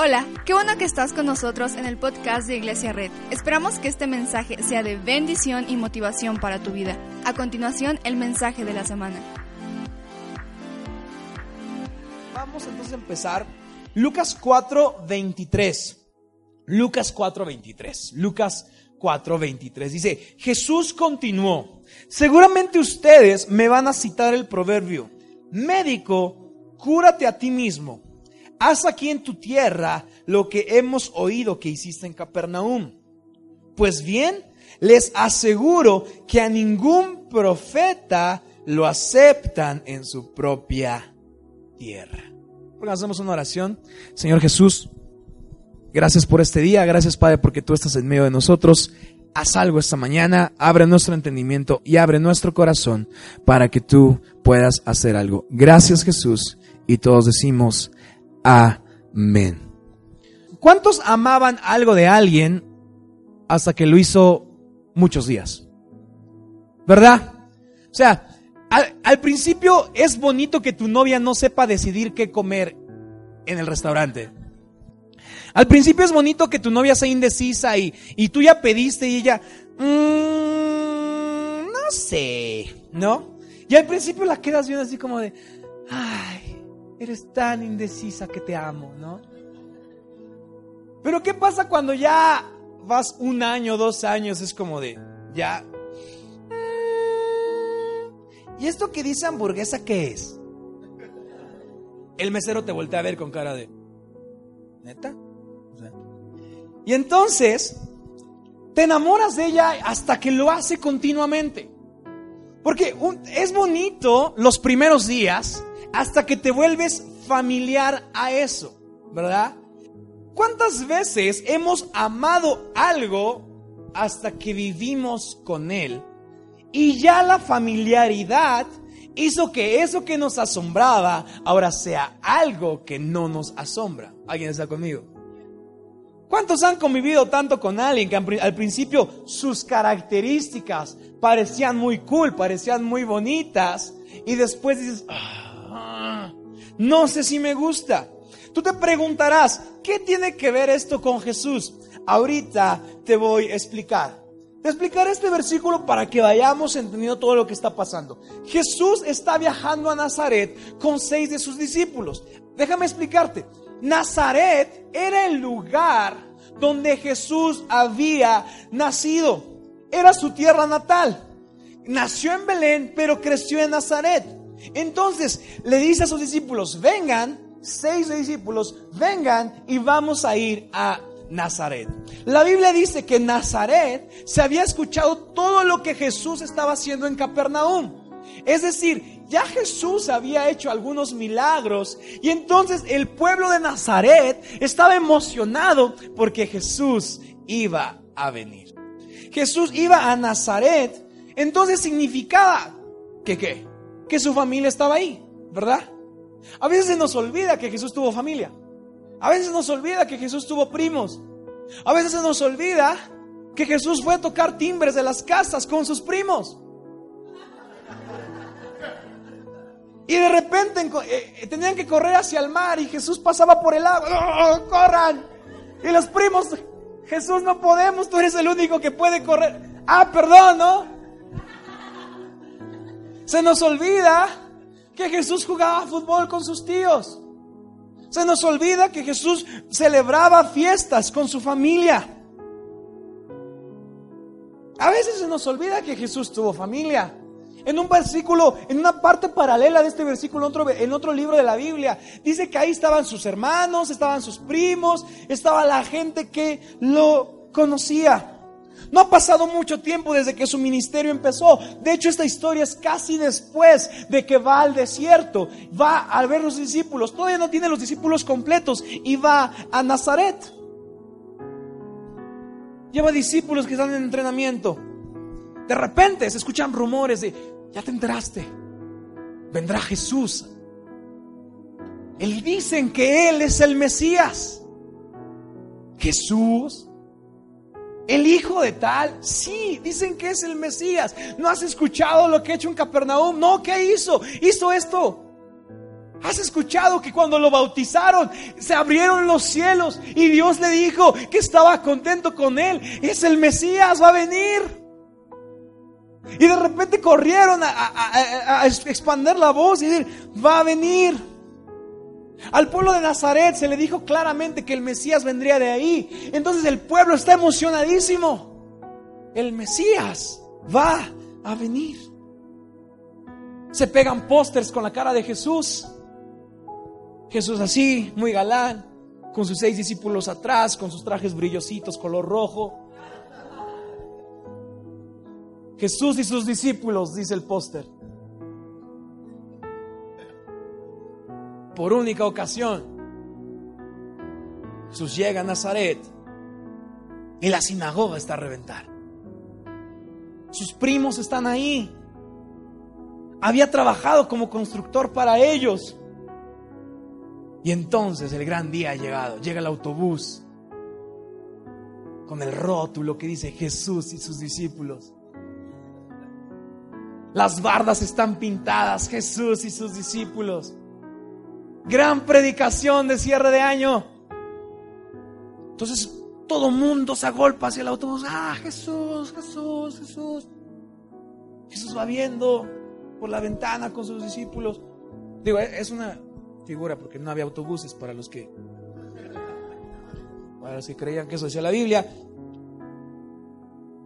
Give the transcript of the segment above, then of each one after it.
Hola, qué bueno que estás con nosotros en el podcast de Iglesia Red. Esperamos que este mensaje sea de bendición y motivación para tu vida. A continuación, el mensaje de la semana. Vamos entonces a empezar. Lucas 4, 23. Lucas 4, 23. Lucas 4, 23. Dice, Jesús continuó. Seguramente ustedes me van a citar el proverbio. Médico, cúrate a ti mismo haz aquí en tu tierra lo que hemos oído que hiciste en Capernaum. Pues bien, les aseguro que a ningún profeta lo aceptan en su propia tierra. Porque hacemos una oración. Señor Jesús, gracias por este día, gracias Padre porque tú estás en medio de nosotros. Haz algo esta mañana, abre nuestro entendimiento y abre nuestro corazón para que tú puedas hacer algo. Gracias Jesús. Y todos decimos, Amén. ¿Cuántos amaban algo de alguien hasta que lo hizo muchos días? ¿Verdad? O sea, al, principio es bonito que tu novia no sepa decidir qué comer en el restaurante. Al principio es bonito que tu novia sea indecisa y, y tú ya pediste y ella, mm, no sé, ¿no? Y al principio la quedas viendo así como de, ay, eres tan indecisa que te amo, ¿no? Pero ¿qué pasa cuando ya vas un año, dos años? Es como de, ya... ¿Y esto que dice hamburguesa qué es? El mesero te voltea a ver con cara de, ¿neta? y entonces, te enamoras de ella hasta que lo hace continuamente. Porque es bonito los primeros días, hasta que te vuelves familiar a eso, ¿verdad? ¿Cuántas veces hemos amado algo hasta que vivimos con él? Y ya la familiaridad hizo que eso que nos asombraba ahora sea algo que no nos asombra. ¿Alguien está conmigo? ¿Cuántos han convivido tanto con alguien que al principio sus características parecían muy cool, parecían muy bonitas y después dices, ah, no sé si me gusta. Tú te preguntarás, ¿qué tiene que ver esto con Jesús? Ahorita te voy a explicar. Te explicaré este versículo para que vayamos entendiendo todo lo que está pasando. Jesús está viajando a Nazaret con seis de sus discípulos. Déjame explicarte. Nazaret era el lugar donde Jesús había nacido. Era su tierra natal. Nació en Belén, pero creció en Nazaret. Entonces le dice a sus discípulos, vengan, seis discípulos, vengan y vamos a ir a Nazaret. La Biblia dice que Nazaret se había escuchado todo lo que Jesús estaba haciendo en Capernaum. Es decir, ya Jesús había hecho algunos milagros y entonces el pueblo de Nazaret estaba emocionado porque Jesús iba a venir. Jesús iba a Nazaret, entonces significaba que qué? Que su familia estaba ahí, ¿verdad? A veces se nos olvida que Jesús tuvo familia. A veces nos olvida que Jesús tuvo primos. A veces se nos olvida que Jesús fue a tocar timbres de las casas con sus primos. Y de repente eh, eh, tenían que correr hacia el mar y Jesús pasaba por el agua. ¡Oh, ¡Corran! Y los primos, Jesús no podemos, tú eres el único que puede correr. Ah, perdón, ¿no? Se nos olvida que Jesús jugaba fútbol con sus tíos. Se nos olvida que Jesús celebraba fiestas con su familia. A veces se nos olvida que Jesús tuvo familia. En un versículo, en una parte paralela de este versículo, en otro, en otro libro de la Biblia, dice que ahí estaban sus hermanos, estaban sus primos, estaba la gente que lo conocía. No ha pasado mucho tiempo desde que su ministerio empezó. De hecho, esta historia es casi después de que va al desierto. Va a ver los discípulos. Todavía no tiene los discípulos completos y va a Nazaret. Lleva discípulos que están en entrenamiento. De repente se escuchan rumores de, ya te enteraste, vendrá Jesús. Él dicen que Él es el Mesías. Jesús el hijo de tal, sí, dicen que es el Mesías. ¿No has escuchado lo que ha hecho en Capernaum? No, ¿qué hizo? Hizo esto. ¿Has escuchado que cuando lo bautizaron se abrieron los cielos y Dios le dijo que estaba contento con él? Es el Mesías, va a venir. Y de repente corrieron a, expander la voz y decir, va a venir. Al pueblo de Nazaret se le dijo claramente que el Mesías vendría de ahí. Entonces el pueblo está emocionadísimo. El Mesías va a venir. Se pegan pósters con la cara de Jesús. Jesús así, muy galán, con sus seis discípulos atrás, con sus trajes brillositos, color rojo. Jesús y sus discípulos, dice el póster. Por única ocasión, Jesús llega a Nazaret y la sinagoga está a reventar. Sus primos están ahí. Había trabajado como constructor para ellos. Y entonces el gran día ha llegado. Llega el autobús con el rótulo que dice Jesús y sus discípulos. Las bardas están pintadas, Jesús y sus discípulos. Gran predicación de cierre de año. Entonces todo mundo se agolpa hacia el autobús. Ah, Jesús, Jesús, Jesús. Jesús va viendo por la ventana con sus discípulos. Digo, es una figura porque no había autobuses para los que para los que creían que eso decía la Biblia.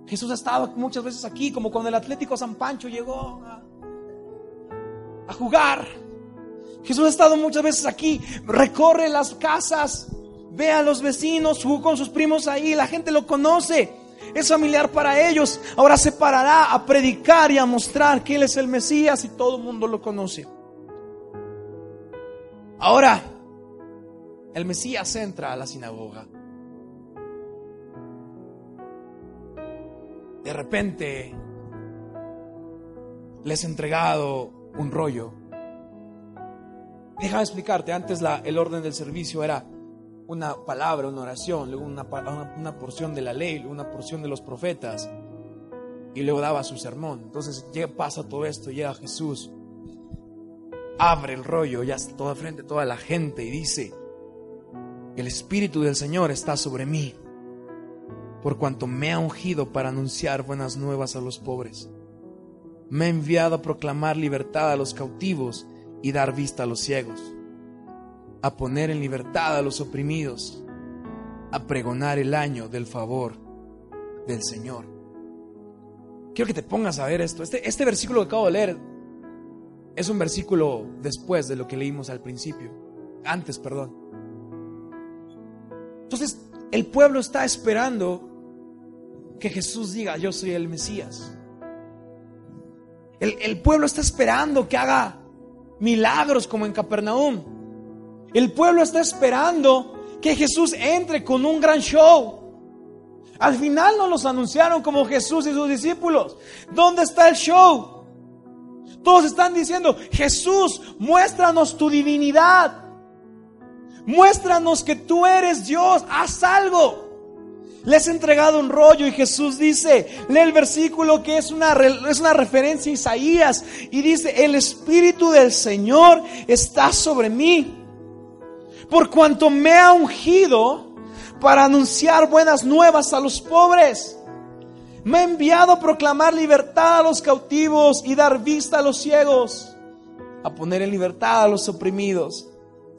Jesús estaba muchas veces aquí, como cuando el Atlético San Pancho llegó a jugar. Jesús ha estado muchas veces aquí, recorre las casas, ve a los vecinos, jugó con sus primos ahí, la gente lo conoce, es familiar para ellos. Ahora se parará a predicar y a mostrar que Él es el Mesías y todo el mundo lo conoce. Ahora, el Mesías entra a la sinagoga. De repente, les he entregado un rollo. Déjame explicarte, antes el orden del servicio era una palabra, una oración, luego una, una, porción de la ley, luego una porción de los profetas, y luego daba su sermón. Entonces pasa todo esto, llega Jesús abre el rollo, ya está toda frente, toda la gente y dice, el Espíritu del Señor está sobre mí, por cuanto me ha ungido para anunciar buenas nuevas a los pobres. Me ha enviado a proclamar libertad a los cautivos y dar vista a los ciegos, a poner en libertad a los oprimidos, a pregonar el año del favor del Señor. Quiero que te pongas a ver esto. Este, este versículo que acabo de leer es un versículo después de lo que leímos al principio, antes, perdón. Entonces, el pueblo está esperando que Jesús diga, yo soy el Mesías. El, el, pueblo está esperando que haga milagros como en Capernaum. El pueblo está esperando que Jesús entre con un gran show. Al final no los anunciaron como Jesús y sus discípulos. ¿Dónde está el show? Todos están diciendo, Jesús, muéstranos tu divinidad. Muéstranos que tú eres Dios, haz algo. Les he entregado un rollo y Jesús dice, lee el versículo que es una, es una referencia a Isaías y dice, el Espíritu del Señor está sobre mí, por cuanto me ha ungido para anunciar buenas nuevas a los pobres me ha enviado a proclamar libertad a los cautivos y dar vista a los ciegos, a poner en libertad a los oprimidos,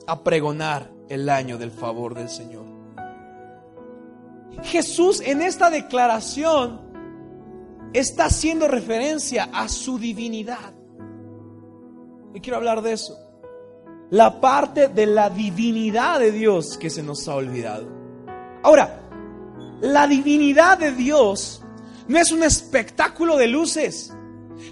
a pregonar el año del favor del Señor. Jesús en esta declaración está haciendo referencia a su divinidad. Y quiero hablar de eso. La parte de la divinidad de Dios que se nos ha olvidado. Ahora, la divinidad de Dios no es un espectáculo de luces.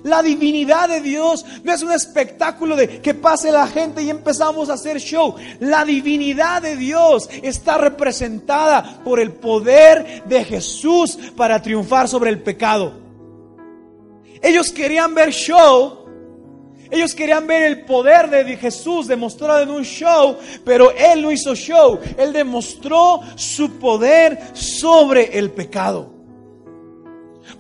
La divinidad de Dios no es un espectáculo de que pase la gente y empezamos a hacer show. La divinidad de Dios está representada por el poder de Jesús para triunfar sobre el pecado. Ellos querían ver show. Ellos querían ver el poder de Jesús demostrado en un show, pero Él no hizo show. Él demostró su poder sobre el pecado.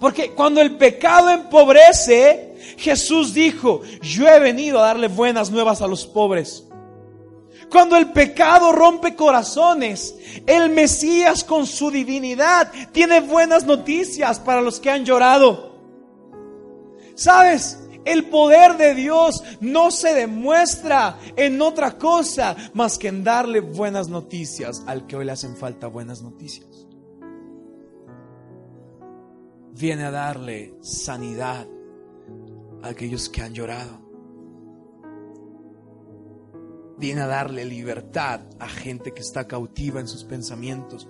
Porque cuando el pecado empobrece, Jesús dijo, yo he venido a darle buenas nuevas a los pobres. Cuando el pecado rompe corazones, el Mesías con su divinidad tiene buenas noticias para los que han llorado. ¿Sabes? El poder de Dios no se demuestra en otra cosa más que en darle buenas noticias al que hoy le hacen falta buenas noticias. Viene a darle sanidad a aquellos que han llorado. Viene a darle libertad a gente que está cautiva en sus pensamientos,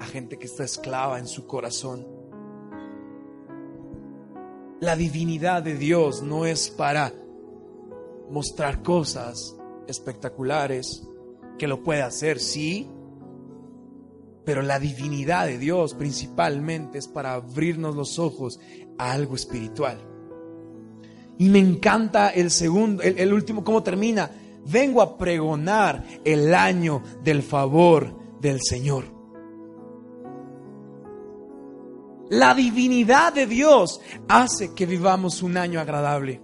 a gente que está esclava en su corazón. La divinidad de Dios no es para mostrar cosas espectaculares, que lo puede hacer, sí, pero la divinidad de Dios principalmente es para abrirnos los ojos a algo espiritual. Y me encanta el segundo, el, último, cómo termina. Vengo a pregonar el año del favor del Señor. La divinidad de Dios hace que vivamos un año agradable.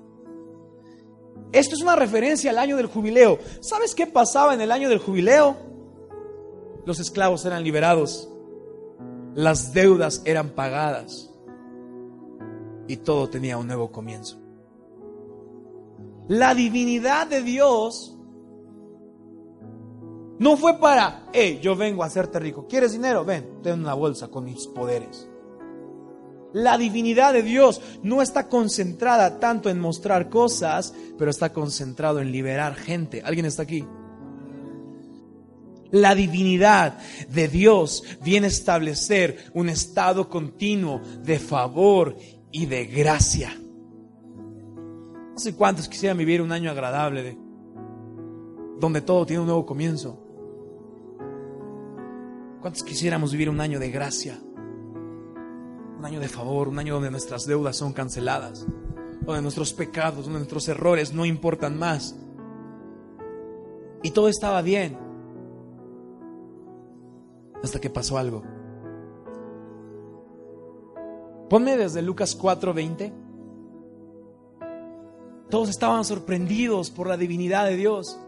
Esto es una referencia al año del jubileo. ¿Sabes qué pasaba en el año del jubileo? Los esclavos eran liberados, las deudas eran pagadas y todo tenía un nuevo comienzo. La divinidad de Dios no fue para, hey, yo vengo a hacerte rico. ¿Quieres dinero? Ven, ten una bolsa con mis poderes. La divinidad de Dios no está concentrada tanto en mostrar cosas, pero está concentrado en liberar gente. ¿Alguien está aquí? La divinidad de Dios viene a establecer un estado continuo de favor y de gracia. No sé cuántos quisieran vivir un año agradable, donde todo tiene un nuevo comienzo. ¿Cuántos quisiéramos vivir un año de gracia? un año de favor, un año donde nuestras deudas son canceladas, donde nuestros pecados, donde nuestros errores no importan más. Y todo estaba bien. Hasta que pasó algo. Ponme desde Lucas 4:20. Todos estaban sorprendidos por la divinidad de Dios.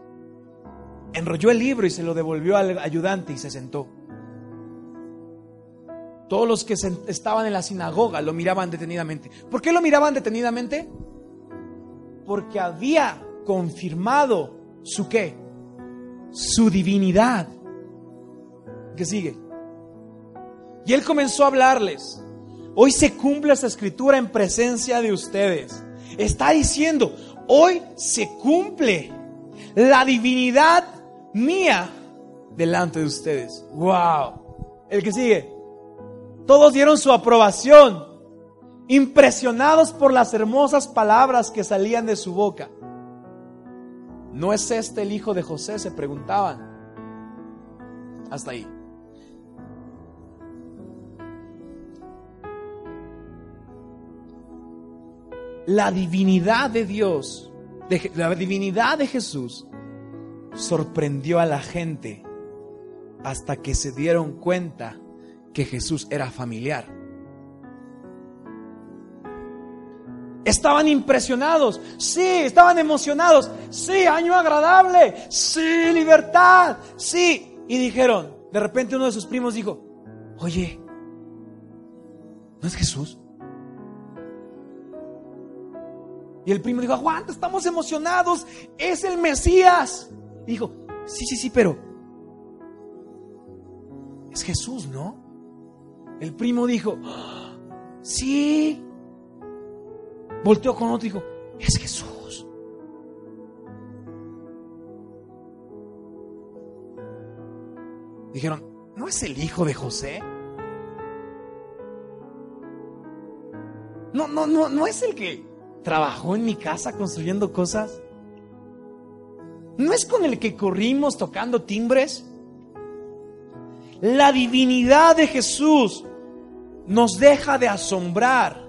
Enrolló el libro y se lo devolvió al ayudante y se sentó. Todos los que estaban en la sinagoga lo miraban detenidamente. ¿Por qué lo miraban detenidamente? Porque había confirmado su qué? Su divinidad. ¿Qué sigue? Y él comenzó a hablarles. Hoy se cumple esta escritura en presencia de ustedes. Está diciendo, hoy se cumple la divinidad mía delante de ustedes. Wow. El que sigue. Todos dieron su aprobación, impresionados por las hermosas palabras que salían de su boca. ¿No es este el hijo de José? Se preguntaban. Hasta ahí. La divinidad de Dios, la divinidad de Jesús, sorprendió a la gente hasta que se dieron cuenta que Jesús era familiar. Estaban impresionados, sí, estaban emocionados, sí, año agradable, sí, libertad, sí. Y dijeron, de repente uno de sus primos dijo, oye, ¿no es Jesús? Y el primo dijo, aguanta, estamos emocionados, es el Mesías. dijo, sí, sí, sí, pero es Jesús, ¿no? El primo dijo, sí. Volteó con otro y dijo, es Jesús. Dijeron, ¿no es el hijo de José? No, no, no, no es el que trabajó en mi casa construyendo cosas. ¿No es con el que corrimos tocando timbres? La divinidad de Jesús nos deja de asombrar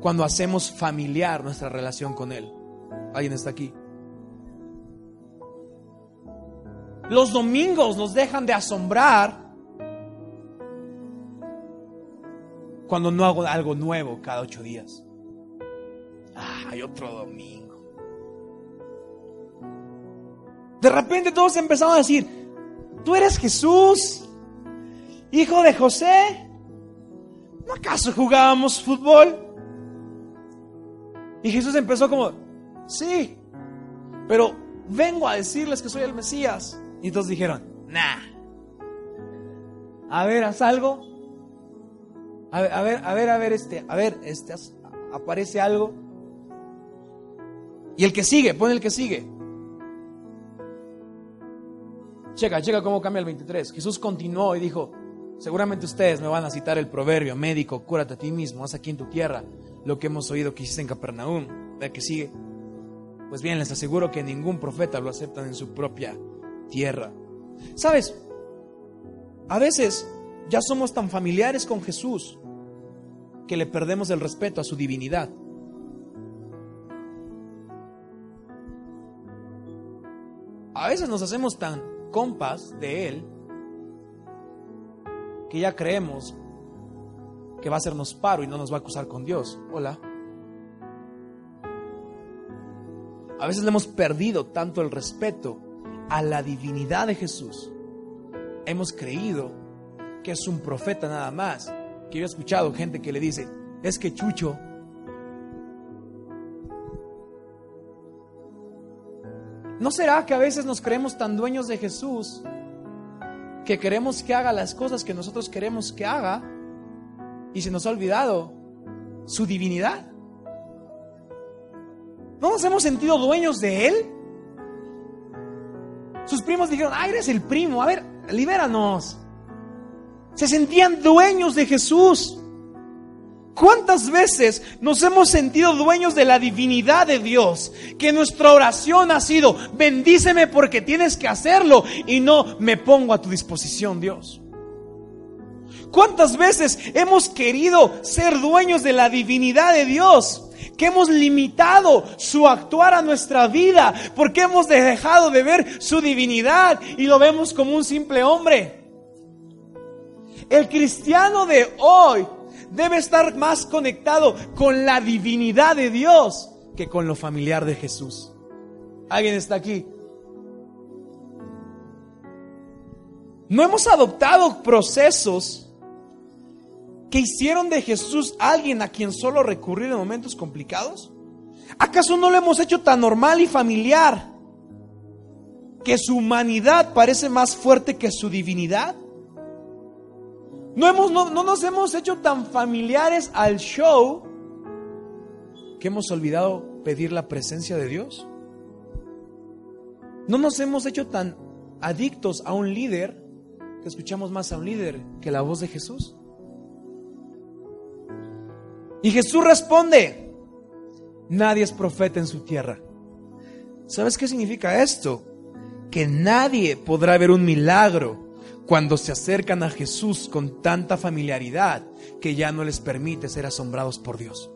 cuando hacemos familiar nuestra relación con Él. ¿Alguien está aquí? Los domingos nos dejan de asombrar cuando no hago algo nuevo cada ocho días. Ah, hay otro domingo. De repente todos empezaron a decir, tú eres Jesús, hijo de José. ¿No acaso jugábamos fútbol? Y Jesús empezó como, sí, pero vengo a decirles que soy el Mesías. Y todos dijeron, nah. A ver, haz algo. A ver, a ver, a ver, a ver, este, a ver, este, aparece algo. Y el que sigue, pon el que sigue. Checa, checa cómo cambia el 23. Jesús continuó y dijo, seguramente ustedes me van a citar el proverbio, médico, cúrate a ti mismo, haz aquí en tu tierra lo que hemos oído que hiciste en Capernaum. Ve que sigue. Pues bien, les aseguro que ningún profeta lo aceptan en su propia tierra. ¿Sabes? A veces ya somos tan familiares con Jesús que le perdemos el respeto a su divinidad. A veces nos hacemos tan compas de Él que ya creemos que va a hacernos paro y no nos va a acusar con Dios. Hola. A veces le hemos perdido tanto el respeto a la divinidad de Jesús. Hemos creído que es un profeta nada más. Que yo he escuchado gente que le dice, es que Chucho ¿No será que a veces nos creemos tan dueños de Jesús que queremos que haga las cosas que nosotros queremos que haga y se nos ha olvidado su divinidad? ¿No nos hemos sentido dueños de Él? Sus primos dijeron, ah, eres el primo, a ver, libéranos. Se sentían dueños de Jesús. ¿Cuántas veces nos hemos sentido dueños de la divinidad de Dios? Que nuestra oración ha sido, bendíceme porque tienes que hacerlo y no me pongo a tu disposición, Dios. ¿Cuántas veces hemos querido ser dueños de la divinidad de Dios? Que hemos limitado su actuar a nuestra vida porque hemos dejado de ver su divinidad y lo vemos como un simple hombre. El cristiano de hoy debe estar más conectado con la divinidad de Dios que con lo familiar de Jesús. ¿Alguien está aquí? ¿No hemos adoptado procesos que hicieron de Jesús alguien a quien solo recurrir en momentos complicados? ¿Acaso no lo hemos hecho tan normal y familiar que su humanidad parece más fuerte que su divinidad? No, hemos, no, nos hemos hecho tan familiares al show que hemos olvidado pedir la presencia de Dios. No nos hemos hecho tan adictos a un líder que escuchamos más a un líder que la voz de Jesús. Y Jesús responde, nadie es profeta en su tierra. ¿Sabes qué significa esto? Que nadie podrá ver un milagro cuando se acercan a Jesús con tanta familiaridad que ya no les permite ser asombrados por Dios.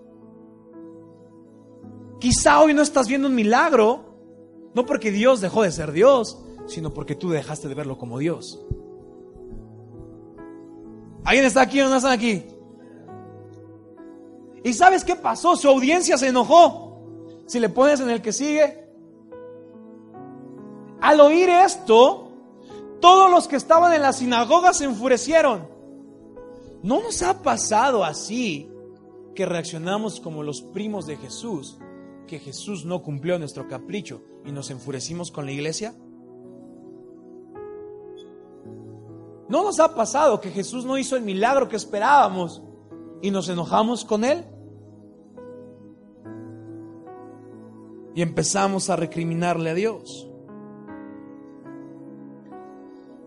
Quizá hoy no estás viendo un milagro, no porque Dios dejó de ser Dios, sino porque tú dejaste de verlo como Dios. ¿Alguien está aquí o no están aquí? ¿Y sabes qué pasó? Su audiencia se enojó. Si le pones en el que sigue. Al oír esto, todos los que estaban en la sinagoga se enfurecieron. ¿No nos ha pasado así que reaccionamos como los primos de Jesús, que Jesús no cumplió nuestro capricho y nos enfurecimos con la iglesia? ¿No nos ha pasado que Jesús no hizo el milagro que esperábamos y nos enojamos con Él? Y empezamos a recriminarle a Dios.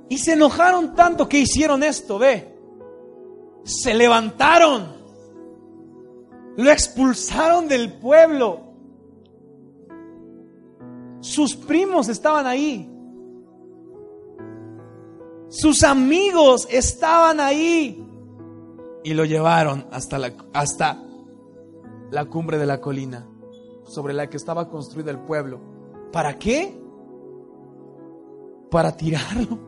Y se enojaron tanto que hicieron esto, ve. Se levantaron. Lo expulsaron del pueblo. Sus primos estaban ahí. Sus amigos estaban ahí. Y lo llevaron hasta la, hasta la cumbre de la colina sobre la que estaba construido el pueblo. ¿Para qué? Para tirarlo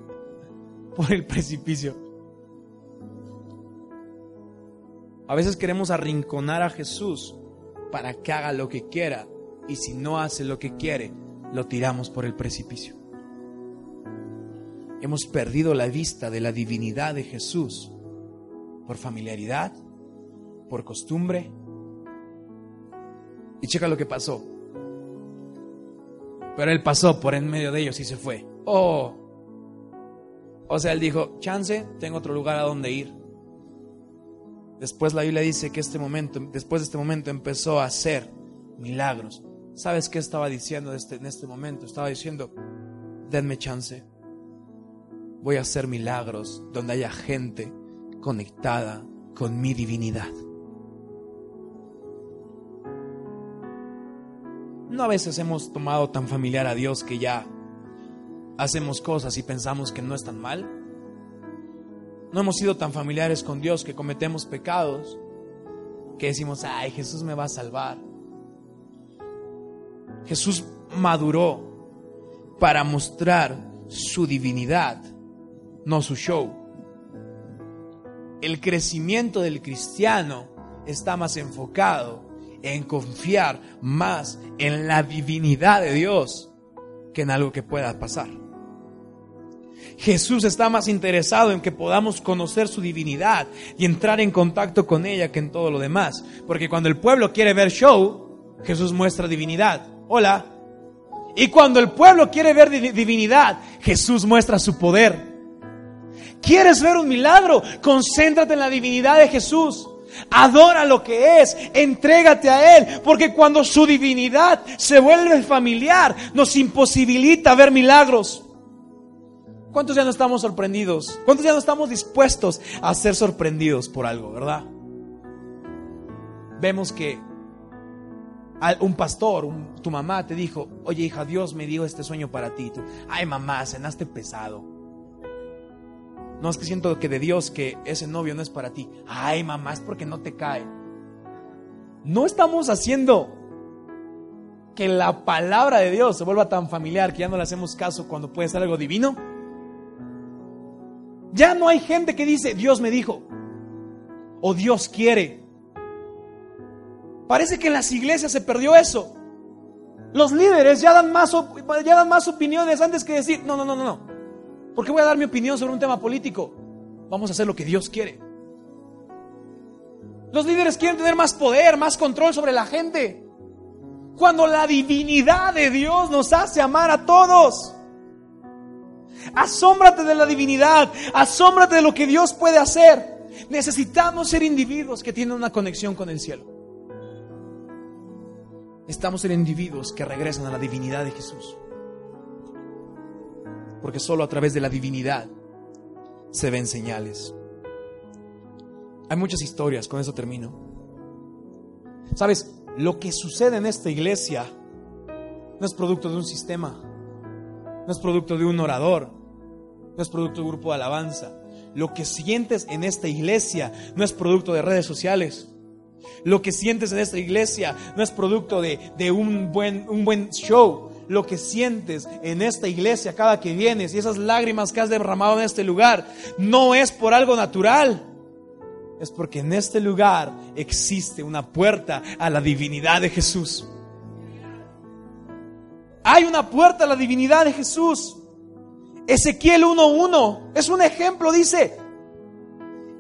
por el precipicio. A veces queremos arrinconar a Jesús para que haga lo que quiera y si no hace lo que quiere, lo tiramos por el precipicio. hemos perdido la vista de la divinidad de Jesús por familiaridad, por costumbre. Y checa lo que pasó. Pero él pasó por en medio de ellos y se fue. Oh. O sea, él dijo, chance, tengo otro lugar a donde ir. Después la Biblia dice que este momento, después de este momento empezó a hacer milagros. ¿Sabes qué estaba diciendo este, en este momento? Estaba diciendo, denme chance. Voy a hacer milagros donde haya gente conectada con mi divinidad. No a veces hemos tomado tan familiar a Dios que ya hacemos cosas y pensamos que no es tan mal. No hemos sido tan familiares con Dios que cometemos pecados que decimos, ay, Jesús me va a salvar. Jesús maduró para mostrar su divinidad, no su show. El crecimiento del cristiano está más enfocado en confiar más en la divinidad de Dios que en algo que pueda pasar. Jesús está más interesado en que podamos conocer su divinidad y entrar en contacto con ella que en todo lo demás. Porque cuando el pueblo quiere ver show, Jesús muestra divinidad. Hola. Y cuando el pueblo quiere ver divinidad, Jesús muestra su poder. ¿Quieres ver un milagro? Concéntrate en la divinidad de Jesús. Adora lo que es, entrégate a Él, porque cuando su divinidad se vuelve familiar, nos imposibilita ver milagros. ¿Cuántos ya no estamos sorprendidos? ¿Cuántos ya no estamos dispuestos a ser sorprendidos por algo, verdad? Vemos que un pastor, tu mamá te dijo, oye hija, Dios me dio este sueño para ti. Ay mamá, cenaste pesado. No es que siento que de Dios que ese novio no es para ti. Ay mamá, es porque no te cae. No estamos haciendo que la palabra de Dios se vuelva tan familiar que ya no le hacemos caso cuando puede ser algo divino. Ya no hay gente que dice, Dios me dijo, o Dios quiere. Parece que en las iglesias se perdió eso. Los líderes ya dan más, ya dan más opiniones antes que decir, no, no, no, no, no. ¿Por qué voy a dar mi opinión sobre un tema político? Vamos a hacer lo que Dios quiere. Los líderes quieren tener más poder, más control sobre la gente. Cuando la divinidad de Dios nos hace amar a todos. Asómbrate de la divinidad, asómbrate de lo que Dios puede hacer. Necesitamos ser individuos que tienen una conexión con el cielo. Estamos en individuos que regresan a la divinidad de Jesús. Porque solo a través de la divinidad se ven señales. Hay muchas historias, con eso termino. Sabes, lo que sucede en esta iglesia no es producto de un sistema, no es producto de un orador, no es producto de un grupo de alabanza. Lo que sientes en esta iglesia no es producto de redes sociales, lo que sientes en esta iglesia no es producto de, un, buen, un buen show. Lo que sientes en esta iglesia cada que vienes y esas lágrimas que has derramado en este lugar no es por algo natural. Es porque en este lugar existe una puerta a la divinidad de Jesús. Hay una puerta a la divinidad de Jesús. Ezequiel 1.1 es un ejemplo, dice,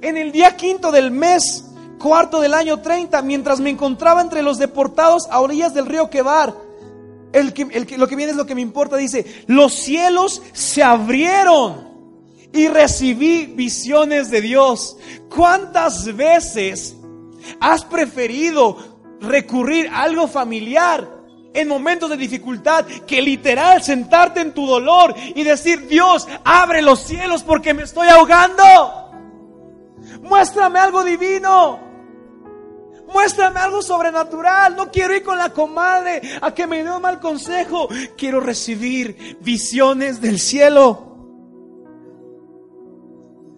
en el día quinto del mes cuarto del año 30, mientras me encontraba entre los deportados a orillas del río Quebar. El que, lo que viene es lo que me importa, dice, los cielos se abrieron y recibí visiones de Dios. ¿Cuántas veces has preferido recurrir a algo familiar en momentos de dificultad que literal sentarte en tu dolor y decir, Dios, abre los cielos porque me estoy ahogando? Muéstrame algo divino. Muéstrame algo sobrenatural. No quiero ir con la comadre a que me dé un mal consejo. Quiero recibir visiones del cielo.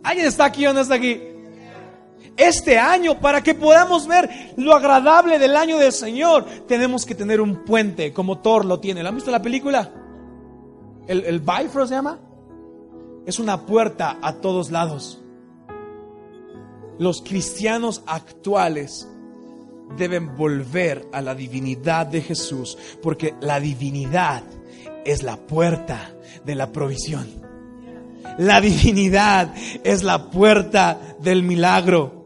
¿Alguien está aquí o no está aquí? Este año, para que podamos ver lo agradable del año del Señor, tenemos que tener un puente como Thor lo tiene. ¿Lo han visto la película? ¿El, el Bifrost se llama? Es una puerta a todos lados. Los cristianos actuales deben volver a la divinidad de Jesús, porque la divinidad es la puerta de la provisión. La divinidad es la puerta del milagro.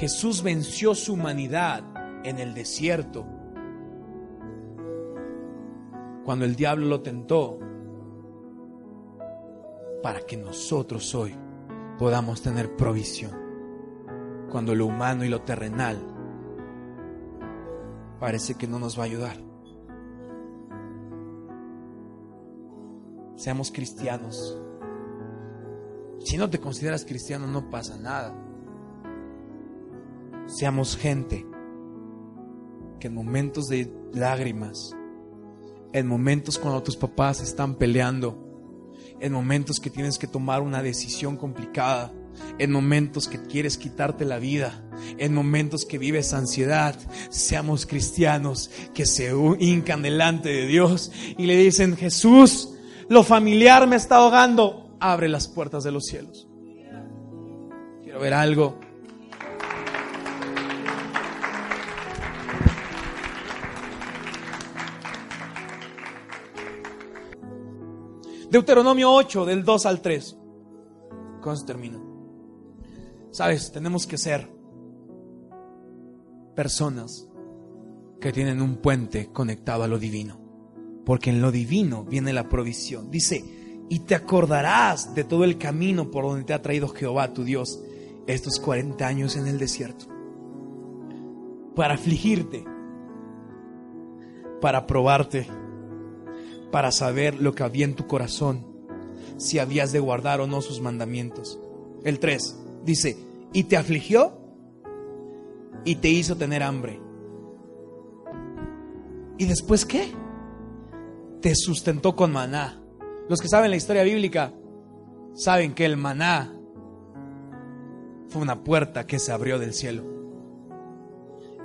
Jesús venció su humanidad en el desierto. Cuando el diablo lo tentó, para que nosotros hoy podamos tener provisión. Cuando lo humano y lo terrenal parece que no nos va a ayudar. Seamos cristianos. Si no te consideras cristiano no pasa nada seamos gente que en momentos de lágrimas, en momentos cuando tus papás están peleando, en momentos que tienes que tomar una decisión complicada, en momentos que quieres quitarte la vida, en momentos que vives ansiedad, seamos cristianos que se hincan delante de Dios y le dicen, Jesús, lo familiar me está ahogando, abre las puertas de los cielos. Quiero ver algo. Deuteronomio 8, del 2 al 3. ¿Cómo se termina? Sabes, tenemos que ser personas que tienen un puente conectado a lo divino. Porque en lo divino viene la provisión. Dice, y te acordarás de todo el camino por donde te ha traído Jehová tu Dios estos 40 años en el desierto. Para afligirte, para probarte para saber lo que había en tu corazón, si habías de guardar o no sus mandamientos. El 3 dice, y te afligió y te hizo tener hambre. ¿Y después qué? Te sustentó con maná. Los que saben la historia bíblica saben que el maná fue una puerta que se abrió del cielo.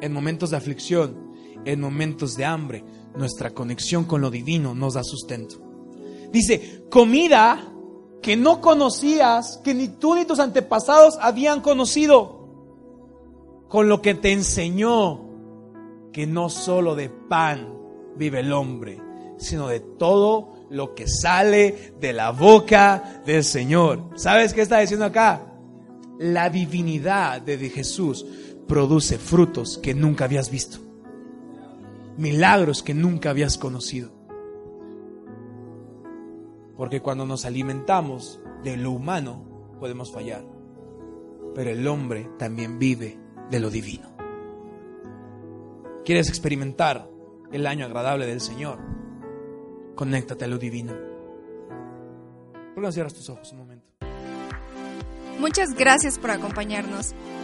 En momentos de aflicción, en momentos de hambre, nuestra conexión con lo divino nos da sustento. Dice, comida que no conocías, que ni tú ni tus antepasados habían conocido, con lo que te enseñó que no solo de pan vive el hombre, sino de todo lo que sale de la boca del Señor. ¿Sabes qué está diciendo acá? La divinidad de Jesús produce frutos que nunca habías visto milagros que nunca habías conocido. Porque cuando nos alimentamos de lo humano, podemos fallar. Pero el hombre también vive de lo divino. ¿Quieres experimentar el año agradable del Señor? Conéctate a lo divino. ¿Por qué cierras tus ojos un momento? Muchas gracias por acompañarnos.